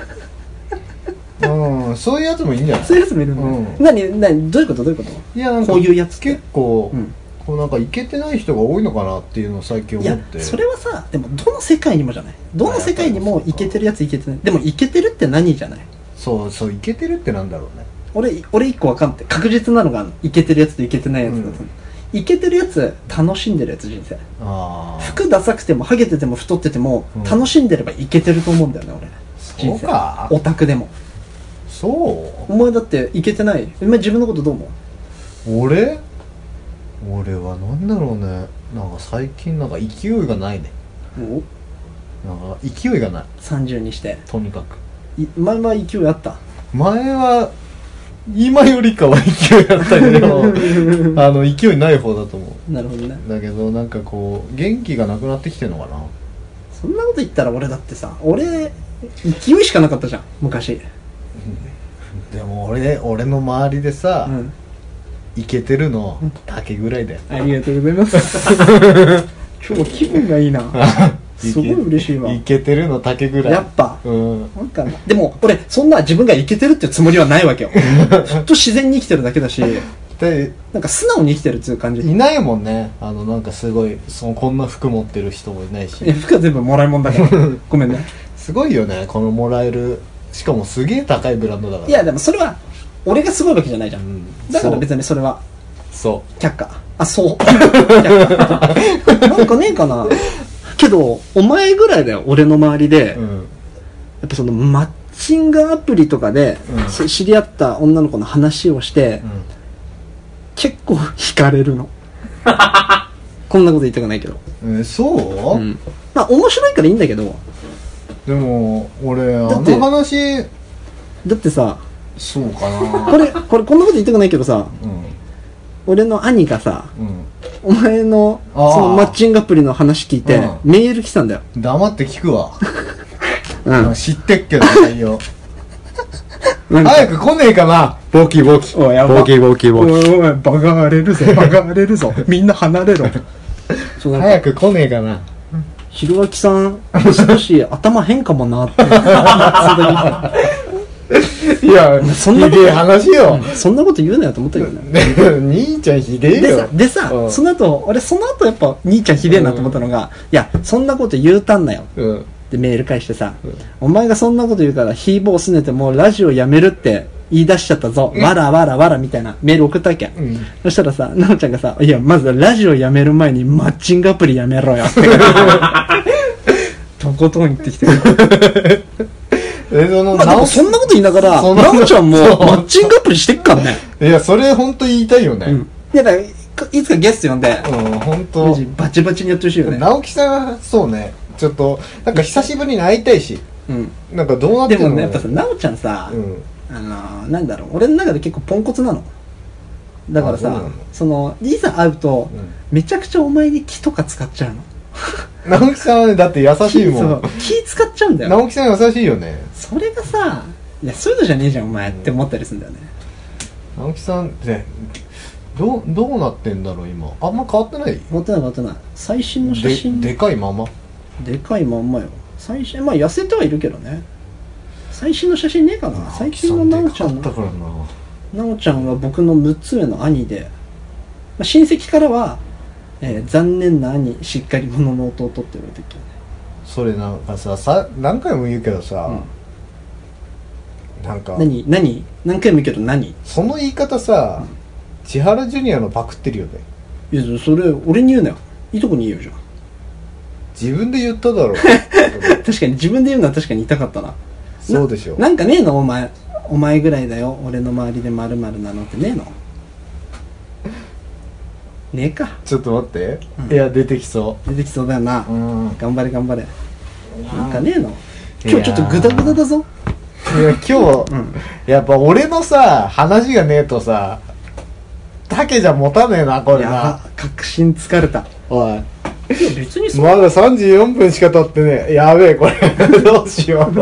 うんそういうやつもいいんじゃない？そういうやつもいるんだよ、うん。何何どういうこと？どういうこと？いやなんかこういうやつって。結構、うんこうなんかいけてない人が多いのかなっていうのを最近思って。それはさでもどの世界にもじゃない。どの世界にもイケてるやつイケてない。でもイケてるって何じゃない？そうそういけてるってなんだろうね。俺俺一個わかんない。確実なのがあるのイケてるやつとイケてないやつだと、うん。イケてるやつ楽しんでるやつ人生。ああ服ダサくてもハゲてても太ってても、うん。楽しんでればイケてると思うんだよね俺。そうか。オタクでも。そう。お前だってイケてない？お前自分のことどう思う？俺？俺はなんだろうね。なんか最近なんか勢いがないね。もうなんか勢いがない。30にして。とにかく。い前は勢いあった？前は今よりかは勢いあったけど (laughs) あの勢いない方だと思なるほどね。うだけどなんかこう元気がなくなってきてるのかな。そんなこと言ったら俺だってさ俺勢いしかなかったじゃん昔。でも俺俺の周りでさ、うんいけてるのだけぐらいだよ。ありがとうございます。(laughs) 今日も気分がいいな。(laughs) すごい嬉しいわ。いけてるの竹ぐらい。やっぱ。うん。なんかでも俺そんな自分がイケてるっていうつもりはないわけよ。(laughs) ずっと自然に生きてるだけだし。でなんか素直に生きてるっていう感じ。いないもんね。あのなんかすごいそのこんな服持ってる人もいないし。服は全部もらいもんだから。ごめんね。すごいよねこのもらえる。しかもすげえ高いブランドだから。いやでもそれは俺がすごいわけじゃないじゃん、うん。だから別にそれは。そ却下。あそう。(laughs) なんかねえかな。(laughs) けどお前ぐらいだよ俺の周りで、ううん。やっぱそのマッチングアプリとかで、うん。し知り合った女の子の話をして、結構惹かれるの。(laughs) こんなこと言いたくないけど、うんえそう、うん、まあ面白いからいいんだけど。でも俺あだっての話だってさそうかな。これこれこんなこと言いたくないけどさうん。俺の兄がさうお前のそのマッチングアプリの話聞いて、うん。メール来たんだよ、ん黙って聞くわ、(laughs) うん、知ってっけど内容。(laughs) 早く来ねえかな。ボキボキ。おいやば。ボキボキボキ。おいおいバカ荒れるぞ。(laughs) バカ荒れるぞ。みんな離れろ。早く来ねえかな。ひろあきさん少し頭変かもなって (laughs) いやそんなことひでえ話よ、そんなこと言うなよと思ったけどね。(laughs) 兄ちゃんひでえよ。でさ、でさ、うん。その後、俺その後やっぱ兄ちゃんひでえなと思ったのが、いや、そんなこと言うたんなよ。うん。ってメール返してさ、お前がそんなこと言うから、ヒーボーすねてもうラジオやめるって言い出しちゃったぞ。わらわらわらみたいなメール送ったわけ。うん。そしたらさ、なおちゃんがさ、いや、まずラジオやめる前にマッチングアプリやめろよって。(laughs) とことん言ってきてる。えそのまあでもそんなこと言いながら、なおちゃんもマッチングアプリしてっからね。いやそれ本当言いたいよねうん。いや、だからいつかゲスト呼んで、うん本マ当ジバチバチにやってほしいよね。直樹さんはそうねちょっとなんか久しぶりに会いたいしうん。なんかどうなってるの？でもね、やっぱさ、なおちゃんさ、うんあのーなんだろう、俺の中で結構ポンコツなの。だからさあその、いざ会うと、うんめちゃくちゃお前に気とか使っちゃうの。(laughs) 直樹さんはねだって優しいもん。気使っちゃうんだよ。直樹さん優しいよね。それがさ、いや、そういうのじゃねえじゃん、お前って思ったりするんだよね。直樹さんってどうどうなってんだろう今。あんま変わってない？持ってない持ってない。最新の写で真、ででかいまま？かいまんまよ。最新、まあ痩せてはいるけどね。最新の写真ねえかな。最近のなおちゃんの直樹さでからな。なおちゃんは僕の6つ上の兄で、まあ、親戚からは、えー残念な兄しっかり者の弟って言われてるけどね。それなんかささ何回も言うけどさ、なんか何何何回も言うけど何？その言い方さ、千原ジュニアのパクってるよね。いやそれ俺に言うなよ。いいとこに言うよじゃ自分で言っただろん (laughs) 確かに自分で言うのは確かに言いたかったな。そうでしょなんかねえの？お前お前ぐらいだよ。俺の周りで〇〇なのってねえの？ねえか。ちょっと待って、うん。いや出てきそ出てきそうだよな、ううん。頑張れ頑張れ。なんかねえの。今日ちょっとグダグダだぞ。いや今日、うん。やっぱ俺のさ話がねえとさ竹じゃ持たねえなこれな。確信疲れた。おい。別にまだ34分しか経ってねえ。やべえこれ。(laughs) どうしよう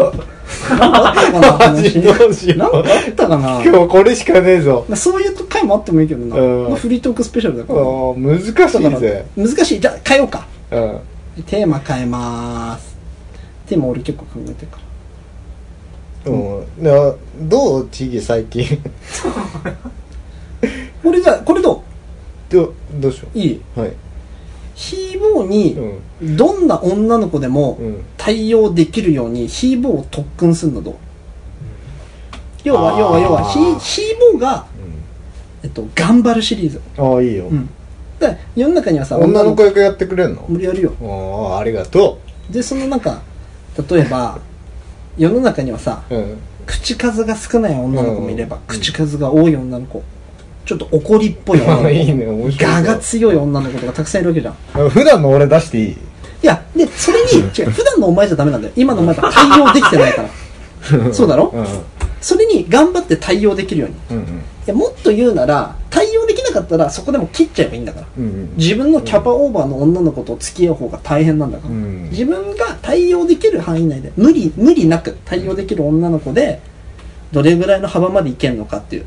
あったかな話どうしよう。なんかあったかな？今日これしかねえぞ。まあそういう回もあってもいいけどな、うん。まあフリートークスペシャルだあから。ー難しいぜ。難しい。じゃあ変えようか。うん。テーマ変えまーす。テーマ俺結構考えてるから。うん、などう？ちぎ最近。(laughs) これじゃあこれどどどうしよう。いい？うはいヒーボーにうん。どんな女の子でもうん。対応できるようにヒーボーを特訓するのどう？要は要は要はヒーヒーボーが、えっと、頑張るシリーズ。ああいいよ、うん。で世の中にはさ女の子役やってくれんの？無理やるよ。ああありがとでそのなんか例えば世の中にはさううん。口数が少ない女の子もいれば、うん。口数が多い女の子ちょっと怒りっぽい女の子。(laughs) いいね面白い。我が強い女の子とかたくさんいるわけじゃん。普段の俺出していい？いやでそれに違う普段のお前じゃダメなんだよ。今のお前が対応できてないから。そうだろ？うん。それに頑張って対応できるように。いうんうん。やもっと言うなら対応できなかったらそこでも切っちゃえばいいんだから。うんうん。自分のキャパオーバーの女の子と付き合う方が大変なんだから、うん。自分が対応できる範囲内で無理無理なく対応できる女の子でどれぐらいの幅までいけるのかっていう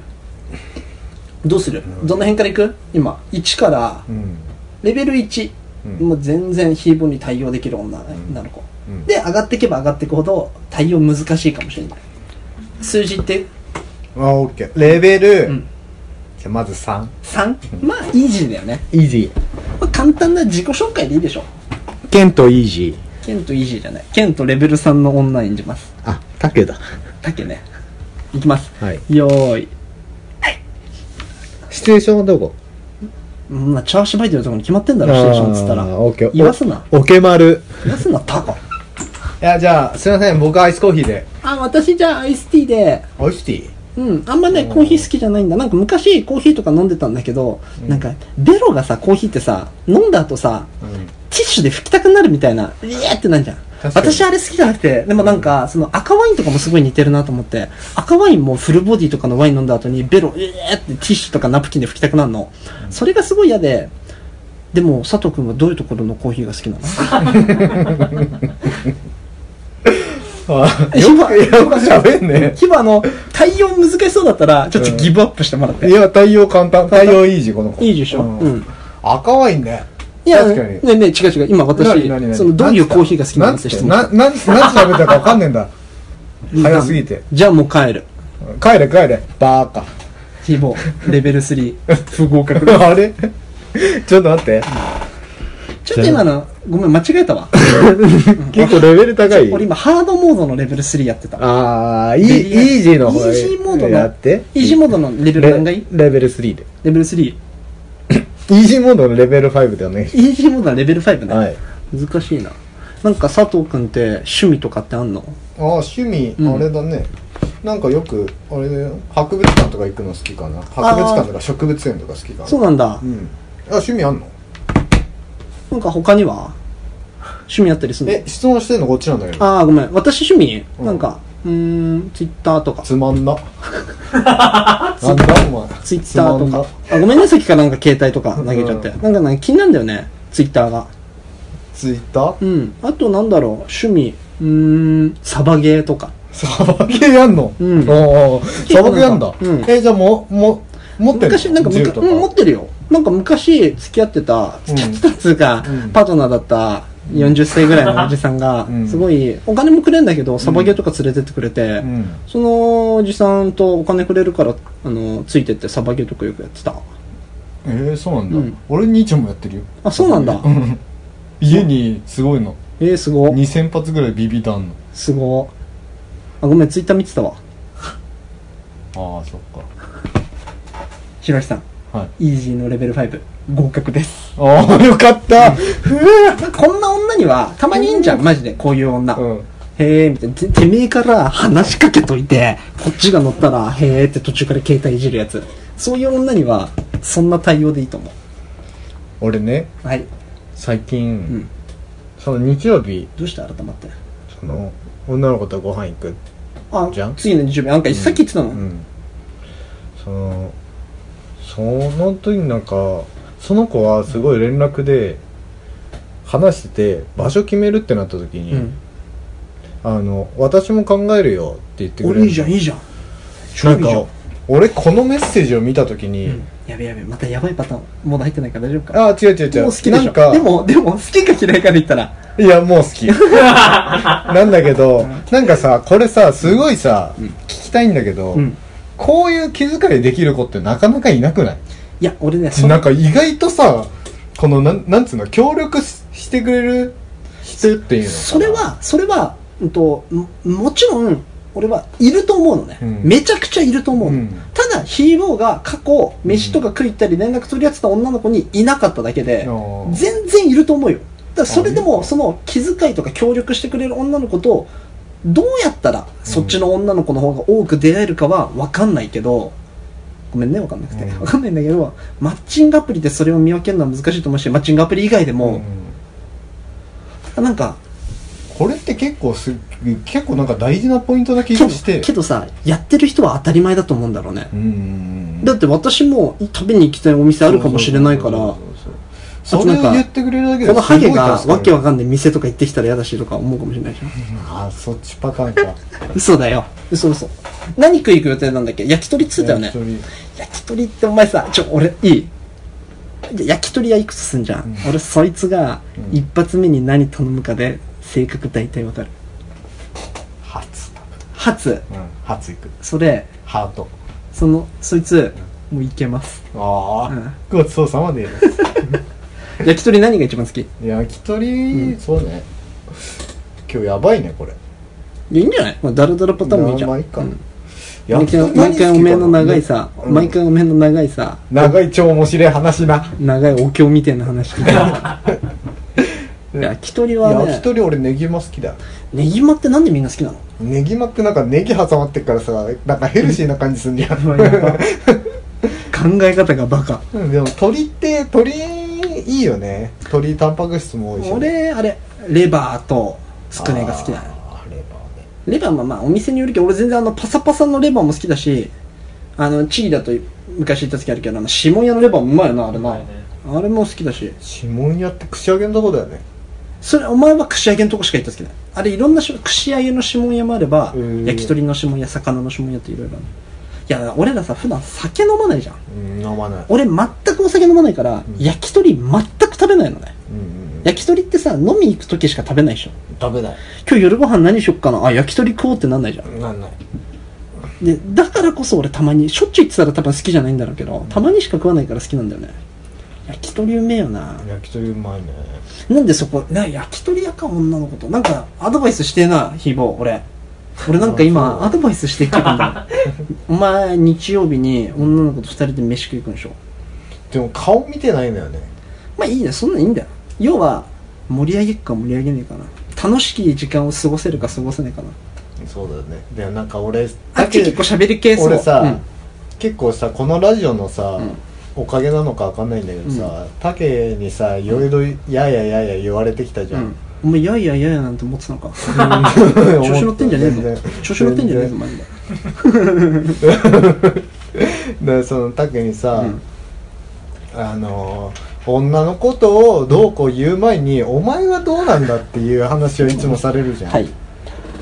どうする？どの辺からいく？今。1から。うん。レベル1うん。もう全然ヒーボーに対応できる女の。子、うん。で上がっていけば上がっていくほど対応難しいかもしれない。数字って？あオッケーレベル、うん。じゃあまず3 3まあイージーだよね、イージまあ、簡単な自己紹介でいいでしょーケントイージー。ケントイージーじゃない。ケントレベル3の女演じます。あタケだ。だけね。いきます。はい。よーいシチュエーションはどこ？うんまあチャーシュバイてるところに決まってんだろシチュエーションっつったら。あーオッケー。言わすな。おけまる。言わすなタコ。いやじゃあすいません。僕アイスコーヒーで。あ私じゃあアイスティーで。アイスティー？うん、あんまね、コーヒー好きじゃないんだ。なんか昔コーヒーとか飲んでたんだけど、なんか、ベロがさ、コーヒーってさ、飲んだ後さ、うん。ティッシュで拭きたくなるみたいな、イエーってなんじゃん。私あれ好きじゃなくて、でもなんか、その赤ワインとかもすごい似てるなと思って、赤ワインもフルボディとかのワイン飲んだ後にベロ、イエーってティッシュとかナプキンで拭きたくなるの。それがすごい嫌で、でも佐藤くんはどういうところのコーヒーが好きなの？あよくよく喋んね。今あの、対応難しそうだったら、ちょっとギブアップしてもらって。いや対応簡単。対応イージーこの子。いいでしょ？うん。うん。赤ワインねいや、確かにねえねえ違う違う。今私何何、何？その、どういうコーヒーが好きなのって質問。な、な、なんて喋ったかわかんねえんだ。早すぎて。じゃあもう帰る。帰れ帰れ。バーカ。ヒーボー、レベル3、(laughs) 不合格。(laughs) あれ？ちょっと待って。ちょっと今の、ごめん、間違えたわ。(laughs) 結構レベル高い。俺今、ハードモードのレベル3やってた。あー、イージーの方イージーモードのやって。イージーモードのレベルレ何がいい？レベル3で。レベル 3? イイージーモードのレベル5でお願いしージーモードはレベル5ね。はい難しいな。なんか佐藤くんって趣味とかってあんの？あー、趣味、うんあれだね。なんかよく、あれだよ。博物館とか行くの好きかな。博物館とか植物園とか好きかな。そうなんだう。ん。あ、趣味あんの？なんか他には？趣味あったりするの？え、質問してんのこっちなんだけど。ああ、ごめん。私趣味、うんなんか、うーん、ツイッターとか。つまんな。(laughs) なんだお前。ツイッターとか。あ、ごめんね、さっきからなんか携帯とか投げちゃって。うなんかね、気になるんだよね、ツイッターが。ツイッター？うん。あとなんだろう、趣味、うーん、サバゲーとか。サバゲーやんの？うんおーサバゲーやんだ。うんえ、じゃあもう、も、持ってる昔、なんかむか。うん、持ってるよ。なんか昔、付き合ってた、付き合ってたっつうか、うんパートナーだった40歳ぐらいのおじさんがう、んすごい、お金もくれんだけど、サバゲーとか連れてってくれて、うん。そのおじさんとお金くれるから、あの、ついてってサバゲーとかよくやってた。えー、そうなんだ。うん俺兄ちゃんもやってるよ。あ、そうなんだ。うん。家にすごいの。えー、すご。2000発ぐらいビビ弾の。すご。あ、ごめん、ツイッター見てたわ。ああ、そっひろしさん、か。はい。イージーのレベル5、合格です。ああ、よかった。ふぅこんな女には、たまにいいんじゃん、マジで、こういう女。うん。へえ、みたいな。ててめえから話しかけといて、こっちが乗ったら、へえって途中から携帯いじるやつ。そういう女には、そんな対応でいいと思俺ね、う。はい。最近、んその日曜日、どうして改まって。その、女の子とご飯行く。あ、じゃん？次の日曜日、なんかさっき言ってたの、うん。その、その時になんか、その子はすごい連絡で、話してて、場所決めるってなった時に、うん。あの、私も考えるよって言ってくれる。俺いいじゃん、いいじゃん。超ないんか。、俺このメッセージを見た時に、うんやべやべ、またやばいパターン、モード入ってないから大丈夫か。ああ、違う違う違う。もう好きでしょ。なんか、でも、でも、好きか嫌いかで言ったら、いや、もう好き。(laughs) なんだけど、なんかさ、これさ、すごいさ、うん聞きたいんだけど、うん。こういう気遣いできる子ってなかなかいなくない？いや、俺ね、そなんか意外とさ、この、なん、なんつうの、協力ししてくれる人っていうのそれ、は、それは、うんと、ももちろん、俺はいると思うのね、うん。めちゃくちゃいると思うの。うん。ただ、ヒーローが過去、飯とか食い行ったり連絡取り合ってた女の子にいなかっただけで、あー。全然いると思うよ。だそれでも、あその気遣いとか協力してくれる女の子と、どうやったらそっちの女の子の方が多く出会えるかは分かんないけど、ごめんね、分かんなくて。うん分かんないんだけど、マッチングアプリでそれを見分けるのは難しいと思うし、マッチングアプリ以外でも、なんか、これって結構す、結構なんか大事なポイントな気けどがして。けどさ、やってる人は当たり前だと思うんだろうね。うんうんうん。だって私も食べに行きたいお店あるかもしれないから、こそれを言ってくれるだけでのハゲがわけわんかんない店とか行ってきたら嫌だしとか思うかもしれないじゃん。ああ、そっちパターンか。嘘だよ。嘘嘘。何食い行く予定なんだっけ？焼き鳥っつってたよね。焼き。鳥。焼き鳥ってお前さ、ちょ、俺、いい？で焼き鳥屋いくつすんじゃん、うん。俺そいつがうん。一発目に何頼むかで性格大体わかる。初。初。うん初いく。それハート。そのそいつもういけます。ああ、うん。ごちそうさまで (laughs) 焼き鳥何が一番好き？い焼き鳥、うん。そうね。今日やばいねこれ。やいいんじゃない、まあ、ダラダラパターンもいいじゃん。まあいいか。うん。毎毎回おめえの長い何さ、好きかな毎回おめえの長いさ長い超面白い話な。長いお経みたいな話。(laughs) 焼き鳥はね。焼き鳥俺ネギマ好きだよ。ネギマってなんでみんな好きなの？ネギマってなんかネギ挟まってっからさなんかヘルシーな感じすんじゃん。(laughs) 考え方がバカ。うんでも鶏って鶏いいよね。鶏タンパク質も多いし。ね、俺あれレバーとつくねが好きだね。あーレバーね。レバーはまあお店によるけど俺全然あのパサパサのレバーも好きだしあのチリだと昔行った時あるけどあの下屋のレバーもうまいよなあれな、あれも好きだし。指紋屋って串揚げのとこだよね。それお前は串揚げのとこしか行った好きだあれいろんなし串揚げの指紋屋もあればへー。焼き鳥の指紋屋魚の指紋屋っていろいろある。いや俺らさ普段酒飲まないじゃん。うん飲まない。俺全くお酒飲まないから、ん。焼き鳥全く食べないのね。うんうんうん。焼き鳥ってさ飲み行く時しか食べないでしょ。食べない。今日夜ご飯何しよっかな？あ焼き鳥食おうってなんないじゃん。なんない。でだからこそ俺たまにしょっちゅう言ってたら多分好きじゃないんだろうけどたまにしか食わないから好きなんだよね。焼き鳥うめえよな。焼き鳥うまいね。なんでそこな焼き鳥屋か女の子と。なんかアドバイスしてえなひーぼー俺俺なんかあ今アドバイスしていく気分だ。(laughs) お前日曜日に女の子と二人で飯食い行くんでしょ。でも顔見てないのよね。まあいいねそんなんいいんだよ。要は盛り上げっか盛り上げねえかな。楽しき時間を過ごせるか過ごせないかな。そうだよね。でもなんか俺あっち結構喋り系そう。俺さ、うん。結構さこのラジオのさ、うん。おかげなのかわかんないんだけどさ、タケにさいろいろやややや言われてきたじゃん、うんお前やいやいやいやなんて思ってたのか。うん。調子乗ってんじゃねえぞ。調子乗ってんじゃねえぞマジででそのタケにさ、うん。あのー女のことをどうこう言う前に、お前はどうなんだっていう話をいつもされるじゃん、はい。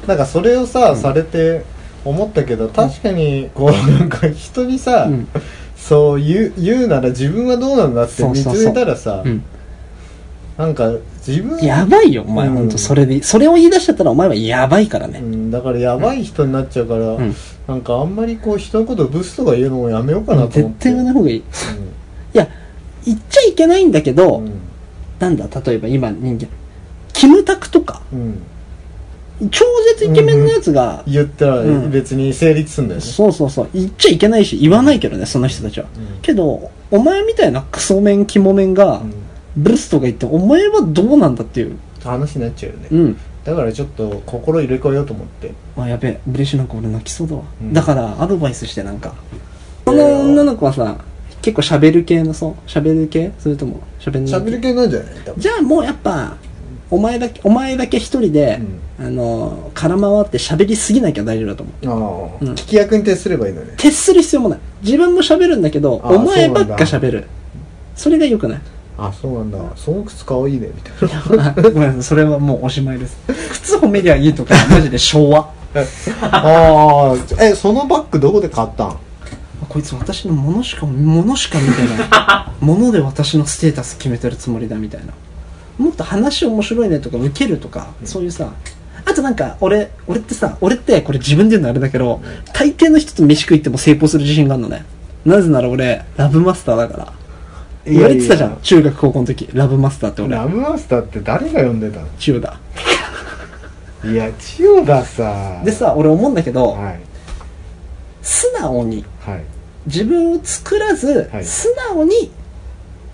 なんかそれをさ、うん。されて思ったけど確かにこうなんか人にさ、うん。そう言う言うなら自分はどうなんだって見つめたらさうん。なんか自分。やばいよお前うん。本当それで。それを言い出しちゃったらお前はやばいからね。うん、だからやばい人になっちゃうから、うん。なんかあんまりこう人のことブスとか言うのもやめようかなと思絶って。対言わない方がいい。いや言っちゃいけないんだけど、うん。なんだ例えば今人間。キムタクとか。うん、超絶イケメンのやつが、言ったらうん。別に成立するんだよね、そうそうそう。言っちゃいけないし言わないけどねその人たちは、うん。けどお前みたいなクソメンキモメンが、うんブスとか言ってお前はどうなんだっていう。話になっちゃうよね、うん。だからちょっと心入れ替えようと思って。あやべえ。嬉しいなんか俺泣きそうだわ、うん。だからアドバイスしてなんか。この女の子はさ結構喋る系のそう。喋る系？それとも喋んない喋る系なんじゃない？じゃあもうやっぱお前だけお前だけ一人で、あの空回って喋りすぎなきゃ大丈夫だと思う。ああ、うん。聞き役に徹すればいいのね。徹する必要もない。自分も喋るんだけどあお前ばっか喋る。それが良くないあそうなんだ。その靴かわいいねみたいな。あごめんそれはもうおしまいです。靴褒めりゃいいとかマジで昭和。ああえそのバッグどこで買ったん？こいつ私のものしかものしか見てない。もので私のステータス決めてるつもりだみたいな。もっと話面白いねとか受けるとか、そういうさあとなんか俺俺ってさ俺ってこれ自分で言うのあれだけど、大抵の人と飯食いっても成功する自信があるのね。なぜなら俺ラブマスターだから言われてたじゃん中学高校の時。ラブマスターって俺。ラブマスターって誰が呼んでたの？千代田。いや千代田さ。でさ俺思うんだけど、はい。素直にはい。自分を作らず、はい。素直に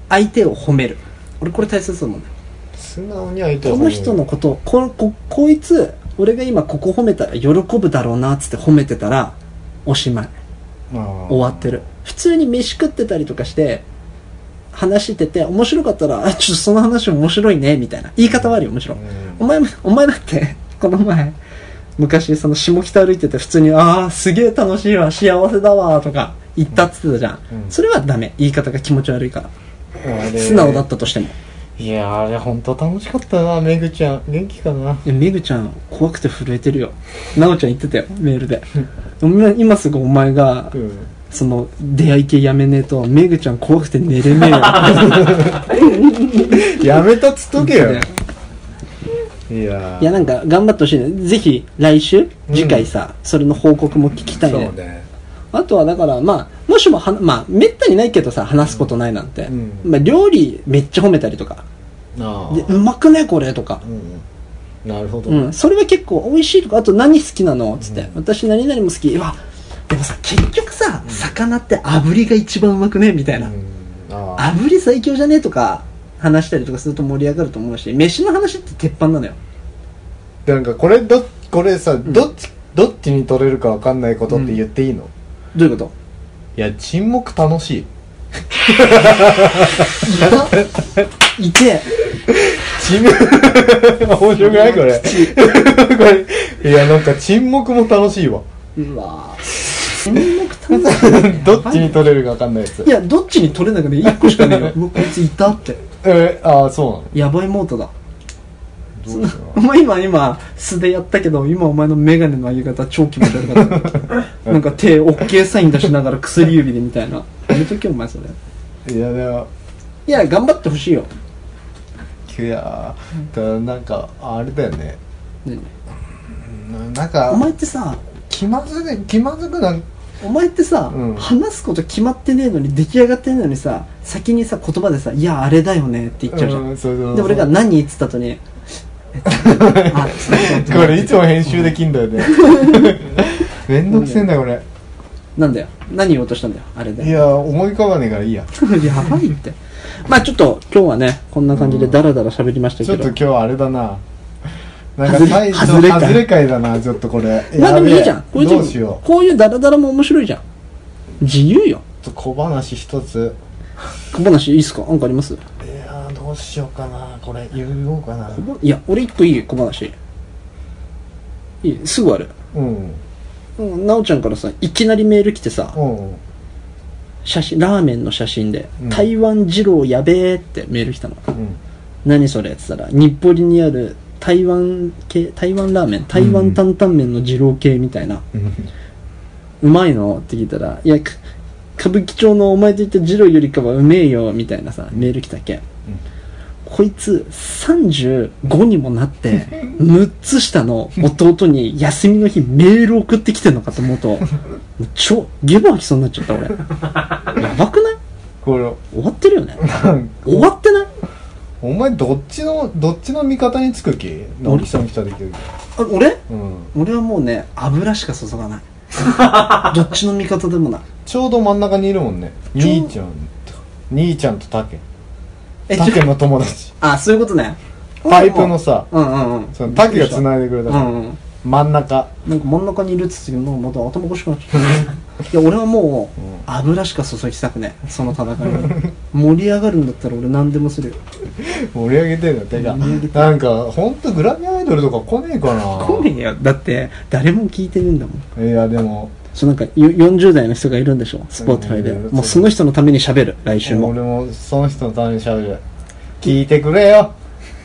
相手を褒める。俺これ大切だと思うんだよ。素直に相手をこの人のことをこここいつ俺が今ここ褒めたら喜ぶだろうなっつって褒めてたらおしまい。終終わってる。普通に飯食ってたりとかして話してて面白かったらあちょっとその話面白いねみたいな。言い方はあるよもちろ。ん、お前もお前だってこの前昔その下北歩いてて普通に「ああすげえ楽しいわ幸せだわ」とか言ったっつってたじゃん、うん。それはダメ。言い方が気持ち悪いから。素直だったとしても。いやあれ本当楽しかったなめぐちゃん。元気かな？いやめぐちゃん怖くて震えてるよ。なおちゃん言ってたよメールで。今すぐお前がうんその出会い系やめねえとめぐちゃん怖くて寝れねえよ。(laughs) やめたっつっとけよ。いやいやなんか頑張ってほしいね。ぜひ来週次回さ、それの報告も聞きたいね。ね。あとはだからまあもしもはまあめったにないけどさ話すことないなんて、うん。まあ、料理めっちゃ褒めたりとか。でうまくねこれとか。うん。うんなるほど、うん、それは結構美味しいとか。あと何好きなの？つって、私何々も好き。うわでもさ結局さ、魚って炙りが一番うまくねみたいな、炙り最強じゃねとか話したりとかすると盛り上がると思うし飯の話って鉄板なのよ。なんかこれどこれさ、どっちどっちに取れるかわかんないことって言っていいの、どういうこと？いや沈黙楽しい。いて？沈黙面白くない？これ。(laughs) これ。いやなんか沈黙も楽しいわ。うわ沈黙楽しいどっちに取れるかわかんないやつ。いやどっちに取れなくね1個しかねえよ。(laughs) うわこいついたって。えー、ああそうなの？やばいモードだ。どうしよお前今今素でやったけど今お前のメガネの上げ方超気持ち悪かった。(laughs) なんか手 OK サイン出しながら薬指でみたいな。やめとけお前それ。ういやでもいや頑張ってほしいよ。いやだなんかあれだよね。ねうんなんかお前ってさ気まずく気まずくなんお前ってさ、うん。話すこと決まってねえのに出来上がってねえのにさ先にさ言葉でさ「いやあれだよね」って言っちゃうじゃん、うんそうそうそう。で俺が「何?」っつった後に「あそうそうこれいつも編集できんだよね。(laughs) めんどくせえんだよこれ。なんだよ。何言おうとしたんだよあれで。いや思い浮かばねえからいいや。(laughs) やばいって。まあちょっと今日はねこんな感じでダラダラ喋りましたけど、ちょっと今日あれだななんか外れ最初外れ会外れ会だなちょっとこれ。まあでもいいじゃん。こういうどうしよう。こういうダラダラも面白いじゃん。自由よ。ちょっと小話一つ。小話いいっすか？なんかあります？いやーどうしようかな。これ言おうかな。いや俺一個いい小話。いい？すぐある。うん。うんなおちゃんからさいきなりメール来てさうん。写真ラーメンの写真で「うん。台湾二郎やべえ」ってメール来たの。うん。何それ？って言ったら日暮里にある台湾系台湾ラーメン台湾担々麺の二郎系みたいな、うまいの？って聞いたら、いや、か歌舞伎町のお前と言った二郎よりかはうめえよ、みたいなさ、メール来たっけ。こいつ、35にもなって、(laughs) 6つ下の弟に休みの日メール送ってきてんのかと思うと、(laughs) 超、ゲボ吐きそうになっちゃった俺。やばくない？これ終わってるよね。終わってない？お前どっちのどっちの味方につく気？直樹さん来た時あ俺？うん俺はもうね、油しか注がない。(laughs) どっちの味方でもない。ちょうど真ん中にいるもんね兄ちゃんと兄ちゃんとタケえ、タケの友達あ、そういうことね。パイプのさうんうんうん。そのタケが繋いでくれたからうんうん。真ん中。なんか真ん中にいるっつってもうまた頭おかしくなっちゃった (laughs) いや俺はもう油しか注ぎたくねその戦いに。盛り上がるんだったら俺何でもするよ。盛り上げてんだてなんかほんとグラビアアイドルとか来ねえかな。来ねえよ。だって誰も聞いてるんだもん。いやでも。そうなんかよ40代の人がいるんでしょ？スポーティファイでうんもうその人のために喋る来週も。俺もその人のために喋る。聞いてくれよ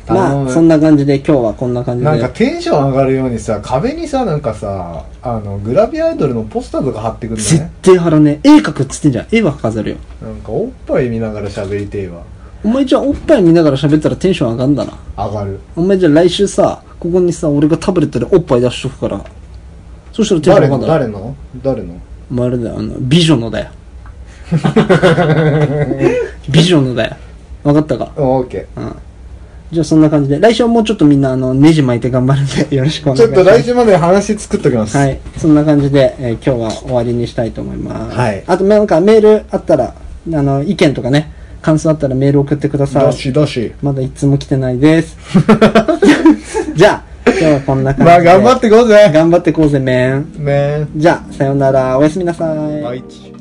まあそんな感じで今日はこんな感じで。なんかテンション上がるようにさ壁にさなんかさあのグラビアアイドルのポスターとか貼ってくんだ絶ね対貼らねえ。絵描くっつってんじゃん。絵は飾るよ。なんかおっぱい見ながら喋りてえわ。お前じゃあおっぱい見ながら喋ったらテンション上がんだな。上がる。お前じゃあ来週さここにさ俺がタブレットでおっぱい出しとくから。そしたらテンション上がんだな。誰の？誰の？お前あれだよあの美女のだよ。(laughs) 美女のだよ。分かったか？オーケうんじゃあそんな感じで。来週はもうちょっとみんなあのネジ巻いて頑張るんで (laughs) よろしくおー願いします。ちょっと来週まで話作っときます。はい。そんな感じで、えー今日は終わりにしたいと思います。はい。あとなんかメールあったらあの意見とかね感想あったらメール送ってください。どしどし。まだいつも来てないです。(laughs) じゃあ今日はこんな感じで。まあ頑張ってこうぜ。頑張ってこうぜメン。ねじゃあさようなら。おやすみなさい。はい